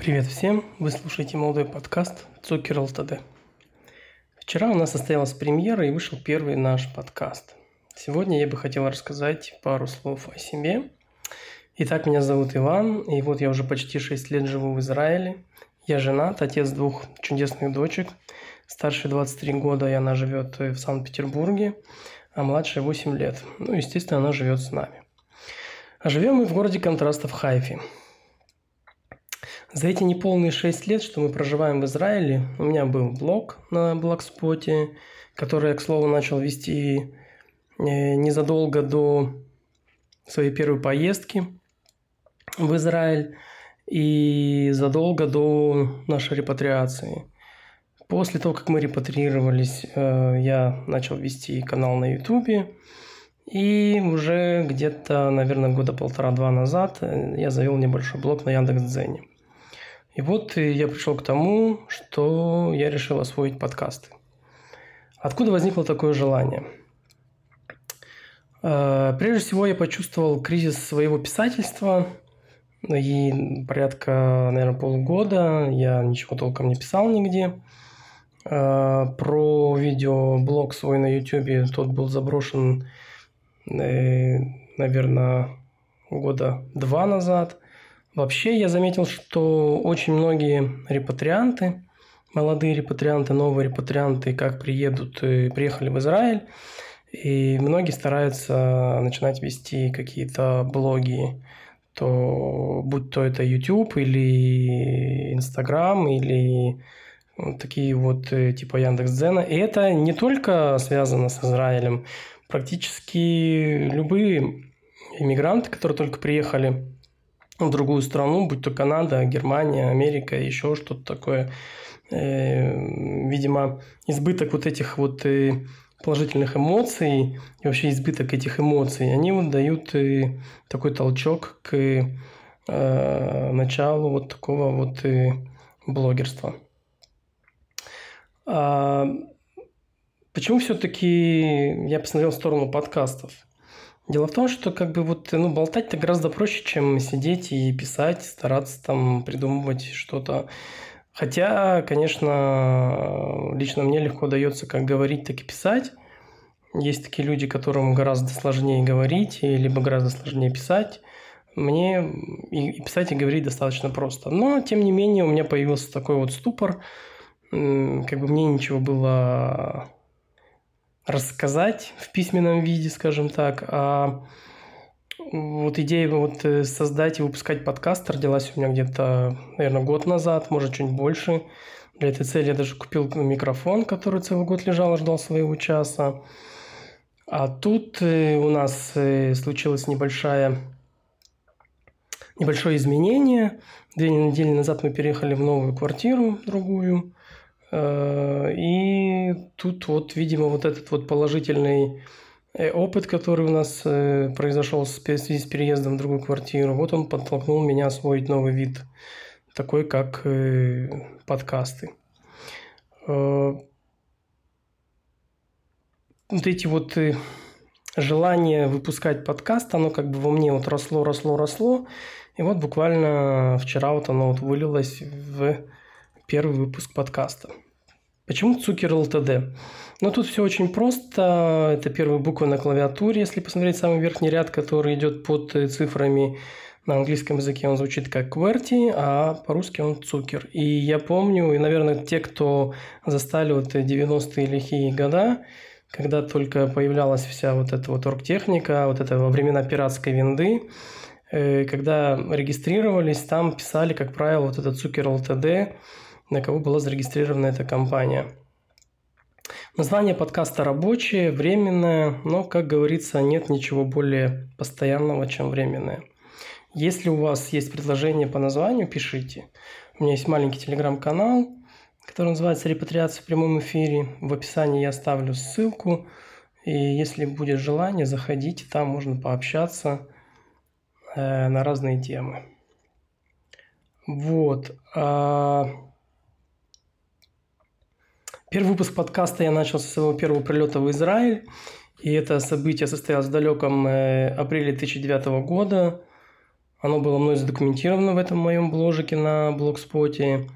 Привет всем! Вы слушаете молодой подкаст «Цукер ЛТД». Вчера у нас состоялась премьера и вышел первый наш подкаст. Сегодня я бы хотел рассказать пару слов о себе. Итак, меня зовут Иван, и вот я уже почти 6 лет живу в Израиле. Я женат, отец двух чудесных дочек. Старшей 23 года, и она живет в Санкт-Петербурге, а младшая 8 лет. Ну, естественно, она живет с нами. А живем мы в городе контраста в Хайфе. За эти неполные шесть лет, что мы проживаем в Израиле, у меня был блог на Блогспоте, который я, к слову, начал вести э, незадолго до своей первой поездки в Израиль и задолго до нашей репатриации. После того, как мы репатриировались, э, я начал вести канал на Ютубе. И уже где-то, наверное, года полтора-два назад э, я завел небольшой блог на Яндекс.Дзене. И вот я пришел к тому, что я решил освоить подкасты. Откуда возникло такое желание? Э, прежде всего, я почувствовал кризис своего писательства. И порядка, наверное, полгода я ничего толком не писал нигде. Э, про видеоблог свой на YouTube тот был заброшен, э, наверное, года два назад – Вообще я заметил, что очень многие репатрианты, молодые репатрианты, новые репатрианты, как приедут, э, приехали в Израиль, и многие стараются начинать вести какие-то блоги, то будь то это YouTube или Instagram или такие вот э, типа Яндекс.Дзена. И это не только связано с Израилем. Практически любые иммигранты, которые только приехали в другую страну, будь то Канада, Германия, Америка, еще что-то такое. Э, видимо, избыток вот этих вот э, положительных эмоций и вообще избыток этих эмоций, они вот дают э, такой толчок к началу вот такого вот блогерства. А почему все-таки я посмотрел в сторону подкастов? Дело в том, что как бы вот ну, болтать-то гораздо проще, чем сидеть и писать, стараться там придумывать что-то. Хотя, конечно, лично мне легко дается как говорить, так и писать. Есть такие люди, которым гораздо сложнее говорить, либо гораздо сложнее писать. Мне и писать, и говорить достаточно просто. Но, тем не менее, у меня появился такой вот ступор. Как бы мне ничего было рассказать в письменном виде, скажем так. А вот идея вот э, создать и выпускать подкаст родилась у меня где-то, наверное, год назад, может, чуть больше. Для этой цели я даже купил микрофон, который целый год лежал ждал своего часа. А тут э, у нас э, случилась небольшая небольшое изменение. Две недели назад мы переехали в новую квартиру, другую. Э, и тут вот, видимо, вот этот вот положительный э, опыт, который у нас э, произошел в связи с переездом в другую квартиру, вот он подтолкнул меня освоить новый вид, такой как подкасты. Вот эти вот желание выпускать подкаст, оно как бы во мне вот росло, росло, росло. И вот буквально вчера вот оно вот вылилось в первый выпуск подкаста. Почему Цукер ЛТД? Ну, тут все очень просто. Это первая буква на клавиатуре. Если посмотреть самый верхний ряд, который идет под цифрами на английском языке, он звучит как QWERTY, а по-русски он Цукер. И я помню, и, наверное, те, кто застали вот 90-е лихие года, когда только появлялась вся вот эта вот оргтехника, вот это во времена пиратской винды, э, когда регистрировались, там писали, как правило, вот этот Цукер ЛТД, на кого была зарегистрирована эта компания. Название подкаста рабочее, временное, но, как говорится, нет ничего более постоянного, чем временное. Если у вас есть предложение по названию, пишите. У меня есть маленький телеграм-канал, который называется «Репатриация в прямом эфире». В описании я оставлю ссылку. И если будет желание, заходите, там можно пообщаться э, на разные темы. Вот. Первый выпуск подкаста я начал со своего первого прилета в Израиль. И это событие состоялось в далеком э, апреле 2009 года. Оно было мной задокументировано в этом моем бложике на блогспоте.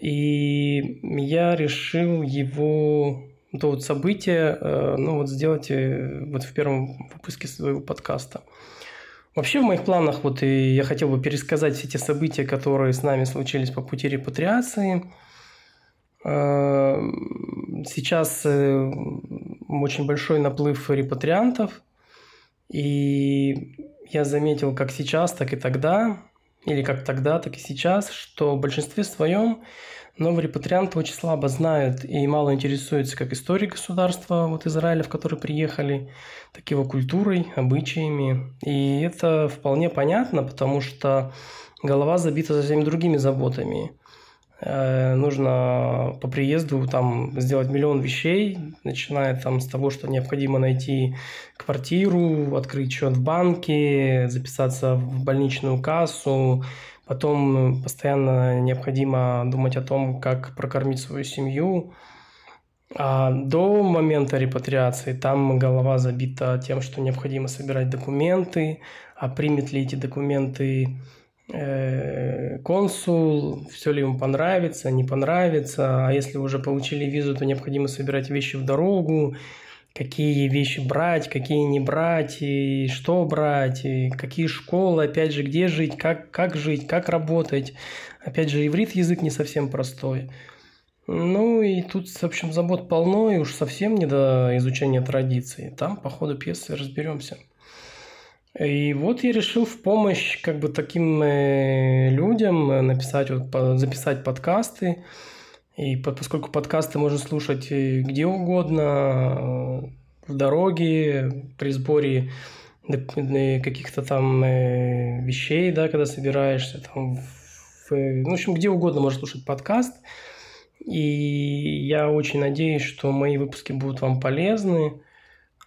И я решил его, то вот событие, э, ну вот сделать э, вот в первом выпуске своего подкаста. Вообще в моих планах вот и я хотел бы пересказать все те события, которые с нами случились по пути репатриации. Э, сейчас очень большой наплыв репатриантов, и я заметил как сейчас, так и тогда, или как тогда, так и сейчас, что в большинстве своем новые репатрианты очень слабо знают и мало интересуются как историей государства вот Израиля, в который приехали, так и его культурой, обычаями. И это вполне понятно, потому что голова забита совсем другими заботами. Э, нужно по приезду там сделать миллион вещей, начиная там с того, что необходимо найти квартиру, открыть счет в банке, записаться в больничную кассу, потом постоянно необходимо думать о том, как прокормить свою семью. А до момента репатриации там голова забита тем, что необходимо собирать документы, а примет ли эти документы консул, все ли ему понравится, не понравится, а если уже получили визу, то необходимо собирать вещи в дорогу, какие вещи брать, какие не брать, и что брать, и какие школы, опять же, где жить, как, как жить, как работать. Опять же, иврит язык не совсем простой. Ну и тут, в общем, забот полно, и уж совсем не до изучения традиций. Там по ходу пьесы разберемся. И вот я решил в помощь как бы таким э, людям э, написать, вот, записать подкасты. И по, поскольку подкасты можно слушать э, где угодно, в дороге, при сборе каких-то там вещей, да, когда собираешься, там, в, ну, в общем, где угодно можно слушать подкаст. И я очень надеюсь, что мои выпуски будут вам полезны.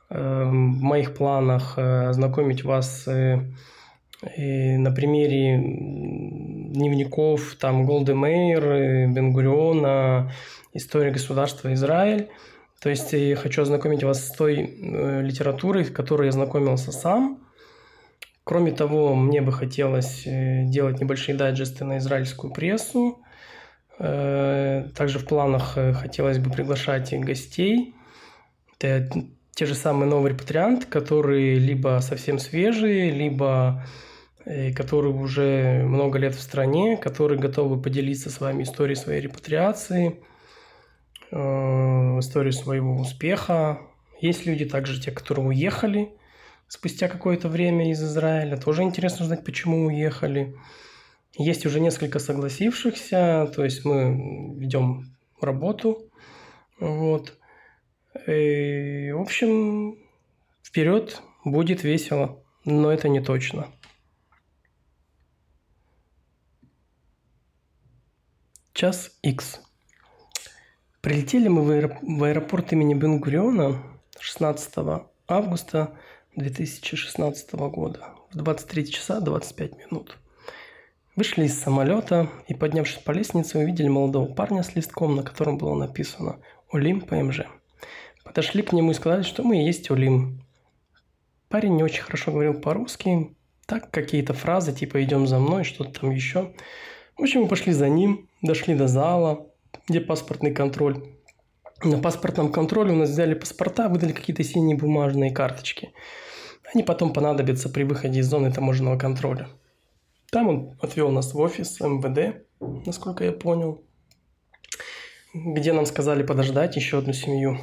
Эм, в моих планах э, ознакомить вас э, на примере дневников там Голды Мейер, э, Бенгуриона, история государства Израиль. То есть я хочу ознакомить вас с той литературой, с которой я знакомился сам. Кроме того, мне бы хотелось делать небольшие дайджесты на израильскую прессу. Также в планах хотелось бы приглашать гостей те же самые новые репатрианты, которые либо совсем свежие, либо э, которые уже много лет в стране, которые готовы поделиться с вами историей своей репатриации, э, историей своего успеха. Есть люди также, те, которые уехали спустя какое-то время из Израиля. Тоже интересно знать, почему уехали. Есть уже несколько согласившихся, то есть мы ведем работу. Вот. И, в общем, вперед будет весело, но это не точно. Час X. Прилетели мы в аэропорт имени Бенгуриона 16 августа 2016 года в 23 часа 25 минут. Вышли из самолета и, поднявшись по лестнице, увидели молодого парня с листком, на котором было написано «Олим ПМЖ». Подошли к нему и сказали, что мы и есть Улим. Парень не очень хорошо говорил по-русски, так какие-то фразы типа «идем за мной», что-то там еще. В общем, мы пошли за ним, дошли до зала, где паспортный контроль. На паспортном контроле у нас взяли паспорта, выдали какие-то синие бумажные карточки. Они потом понадобятся при выходе из зоны таможенного контроля. Там он отвел нас в офис МВД, насколько я понял, где нам сказали подождать еще одну семью.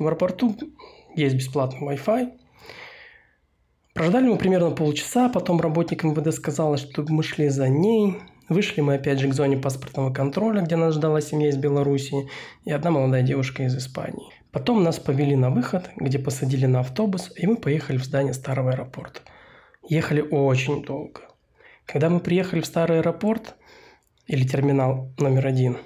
В аэропорту есть бесплатный Wi-Fi. Прождали мы примерно полчаса, потом работник МВД сказала, что мы шли за ней. Вышли мы опять же к зоне паспортного контроля, где нас ждала семья из Беларуси и одна молодая девушка из Испании. Потом нас повели на выход, где посадили на автобус, и мы поехали в здание старого аэропорта. Ехали очень долго. Когда мы приехали в старый аэропорт, или терминал номер один,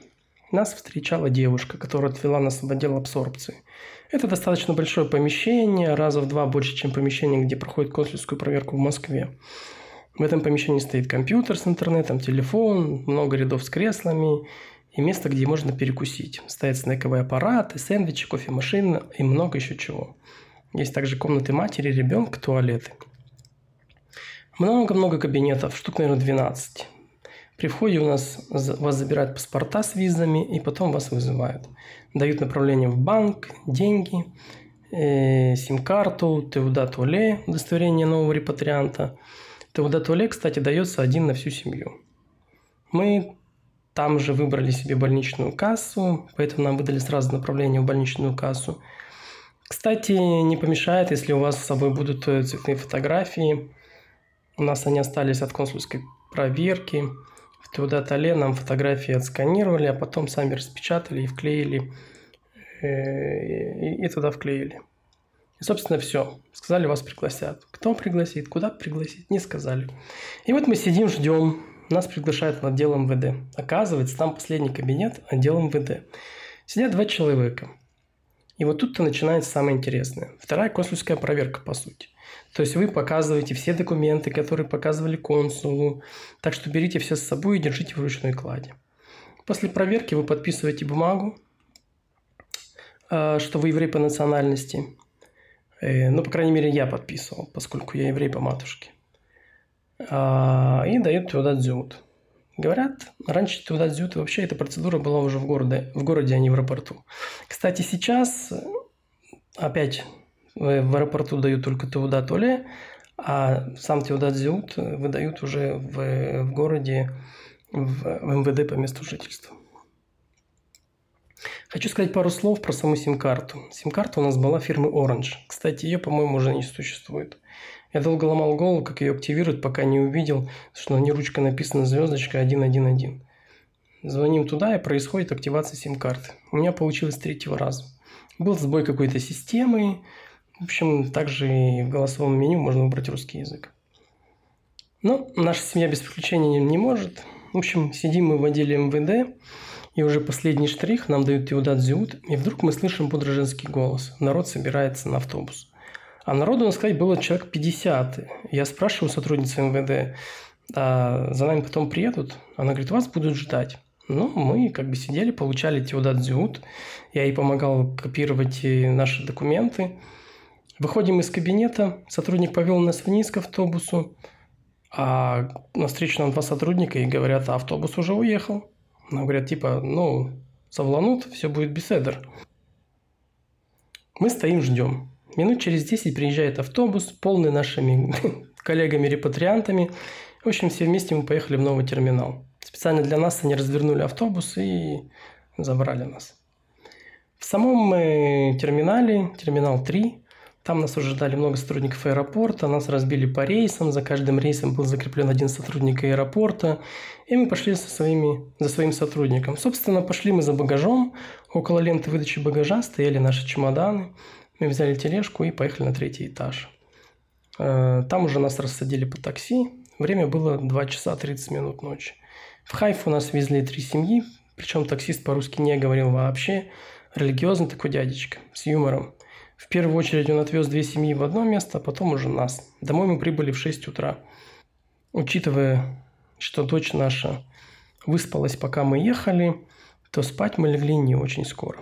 нас встречала девушка, которая отвела нас в отдел абсорбции. Это достаточно большое помещение, раза в два больше, чем помещение, где проходит консульскую проверку в Москве. В этом помещении стоит компьютер с интернетом, телефон, много рядов с креслами и место, где можно перекусить. Стоят снековые аппараты, сэндвичи, кофемашина и много еще чего. Есть также комнаты матери, ребенка, туалеты. Много-много кабинетов, штук, наверное, 12. При входе у нас вас забирают паспорта с визами и потом вас вызывают. Дают направление в банк, деньги, э, сим-карту, Теуда Туале, удостоверение нового репатрианта. Теуда Туале, кстати, дается один на всю семью. Мы там же выбрали себе больничную кассу, поэтому нам выдали сразу направление в больничную кассу. Кстати, не помешает, если у вас с собой будут э, цветные фотографии. У нас они остались от консульской проверки. В Теудатале нам фотографии отсканировали, а потом сами распечатали и вклеили. Э, и, и туда вклеили. И, собственно, все. Сказали, вас пригласят. Кто пригласит, куда пригласить, не сказали. И вот мы сидим, ждем. Нас приглашают в отдел МВД. Оказывается, там последний кабинет отдел МВД. Сидят два человека – и вот тут-то начинается самое интересное. Вторая консульская проверка, по сути. То есть вы показываете все документы, которые показывали консулу. Так что берите все с собой и держите в ручной кладе. После проверки вы подписываете бумагу, а, что вы еврей по национальности. Э, ну, по крайней мере, я подписывал, поскольку я еврей по матушке. А, и дает туда дзюд. Говорят, раньше туда дзют вообще эта процедура была уже в городе, в городе, а не в аэропорту. Кстати, сейчас опять в аэропорту дают только туда толе, а сам туда дзют выдают уже в, в городе, в, в МВД по месту жительства. Хочу сказать пару слов про саму сим-карту. Сим-карта у нас была фирмы Orange. Кстати, ее, по-моему, уже не существует. Я долго ломал голову, как ее активировать, пока не увидел, что на ней ручка написана звездочка 111. Звоним туда, и происходит активация сим-карты. У меня получилось третьего раза. Был сбой какой-то системы. В общем, также и в голосовом меню можно выбрать русский язык. Но наша семья без приключений не может. В общем, сидим мы в отделе МВД, и уже последний штрих нам дают Зиут, и вдруг мы слышим бодрый женский голос. Народ собирается на автобус. А народу, надо сказать, было человек 50. Я спрашиваю сотрудницу МВД, а за нами потом приедут? Она говорит, вас будут ждать. Ну, мы как бы сидели, получали теодат. Я ей помогал копировать наши документы. Выходим из кабинета, сотрудник повел нас вниз к автобусу, а на встречу нам два сотрудника и говорят, а автобус уже уехал. Нам говорят, типа, ну, совланут, все будет беседер. Мы стоим, ждем. Минут через 10 приезжает автобус, полный нашими коллегами-репатриантами. В общем, все вместе мы поехали в новый терминал. Специально для нас они развернули автобус и забрали нас. В самом э, терминале, терминал 3, там нас уже ждали много сотрудников аэропорта, нас разбили по рейсам, за каждым рейсом был закреплен один сотрудник аэропорта, и мы пошли со своими, за своим сотрудником. Собственно, пошли мы за багажом, около ленты выдачи багажа стояли наши чемоданы, мы взяли тележку и поехали на третий этаж. Э, там уже нас рассадили по такси. Время было 2 часа 30 минут ночи. В Хайфу нас везли три семьи, причем таксист по-русски не говорил вообще. Религиозный такой дядечка, с юмором. В первую очередь он отвез две семьи в одно место, а потом уже нас. Домой мы прибыли в 6 утра. Учитывая, что дочь наша выспалась, пока мы ехали, то спать мы легли не очень скоро.